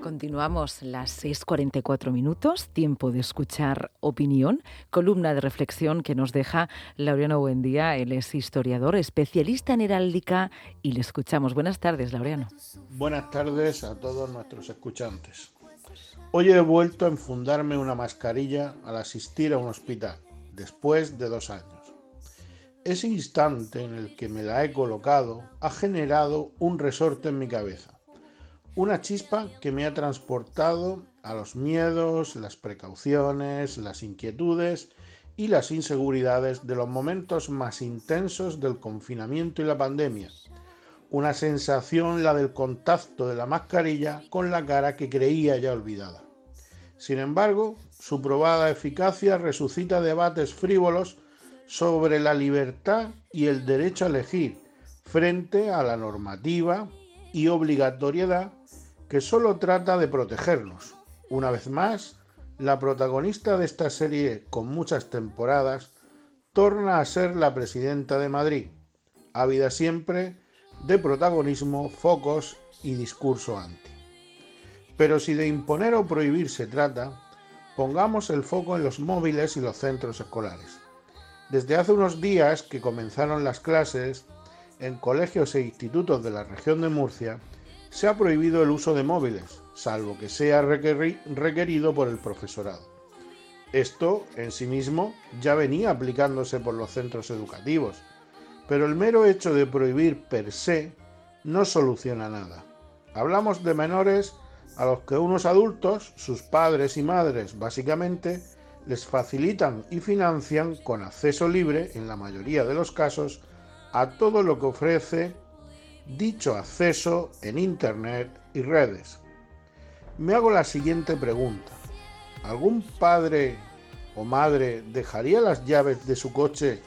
Continuamos las 6.44 minutos, tiempo de escuchar opinión, columna de reflexión que nos deja Laureano Buendía. Él es historiador, especialista en heráldica y le escuchamos. Buenas tardes, Laureano. Buenas tardes a todos nuestros escuchantes. Hoy he vuelto a enfundarme una mascarilla al asistir a un hospital, después de dos años. Ese instante en el que me la he colocado ha generado un resorte en mi cabeza una chispa que me ha transportado a los miedos, las precauciones, las inquietudes y las inseguridades de los momentos más intensos del confinamiento y la pandemia. Una sensación, la del contacto de la mascarilla con la cara que creía ya olvidada. Sin embargo, su probada eficacia resucita debates frívolos sobre la libertad y el derecho a elegir frente a la normativa y obligatoriedad que solo trata de protegernos. Una vez más, la protagonista de esta serie con muchas temporadas torna a ser la presidenta de Madrid, ávida siempre de protagonismo, focos y discurso anti. Pero si de imponer o prohibir se trata, pongamos el foco en los móviles y los centros escolares. Desde hace unos días que comenzaron las clases en colegios e institutos de la región de Murcia, se ha prohibido el uso de móviles, salvo que sea requerido por el profesorado. Esto en sí mismo ya venía aplicándose por los centros educativos, pero el mero hecho de prohibir per se no soluciona nada. Hablamos de menores a los que unos adultos, sus padres y madres básicamente, les facilitan y financian con acceso libre, en la mayoría de los casos, a todo lo que ofrece dicho acceso en Internet y redes. Me hago la siguiente pregunta. ¿Algún padre o madre dejaría las llaves de su coche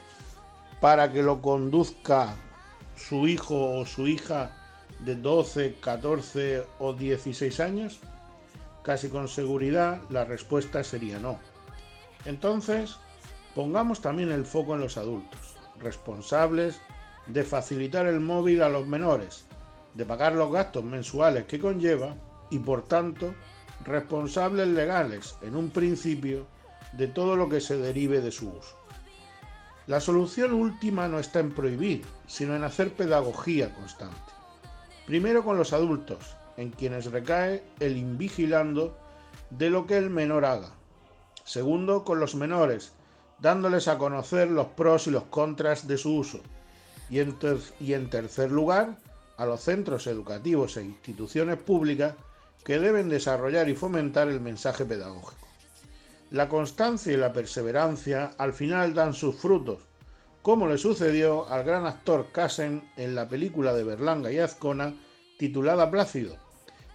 para que lo conduzca su hijo o su hija de 12, 14 o 16 años? Casi con seguridad la respuesta sería no. Entonces, pongamos también el foco en los adultos, responsables de facilitar el móvil a los menores, de pagar los gastos mensuales que conlleva y por tanto responsables legales en un principio de todo lo que se derive de su uso. La solución última no está en prohibir, sino en hacer pedagogía constante. Primero con los adultos, en quienes recae el invigilando de lo que el menor haga. Segundo, con los menores, dándoles a conocer los pros y los contras de su uso y en, tercer lugar, a los centros educativos e instituciones públicas que deben desarrollar y fomentar el mensaje pedagógico. La constancia y la perseverancia al final dan sus frutos, como le sucedió al gran actor Casen en la película de Berlanga y Azcona titulada Plácido,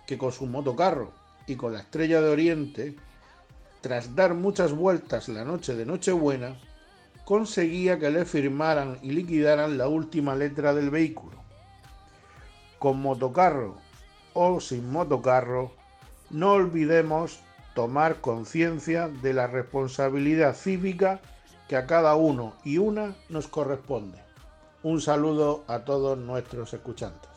que con su motocarro y con la estrella de Oriente, tras dar muchas vueltas la noche de Nochebuena, conseguía que le firmaran y liquidaran la última letra del vehículo. Con motocarro o sin motocarro, no olvidemos tomar conciencia de la responsabilidad cívica que a cada uno y una nos corresponde. Un saludo a todos nuestros escuchantes.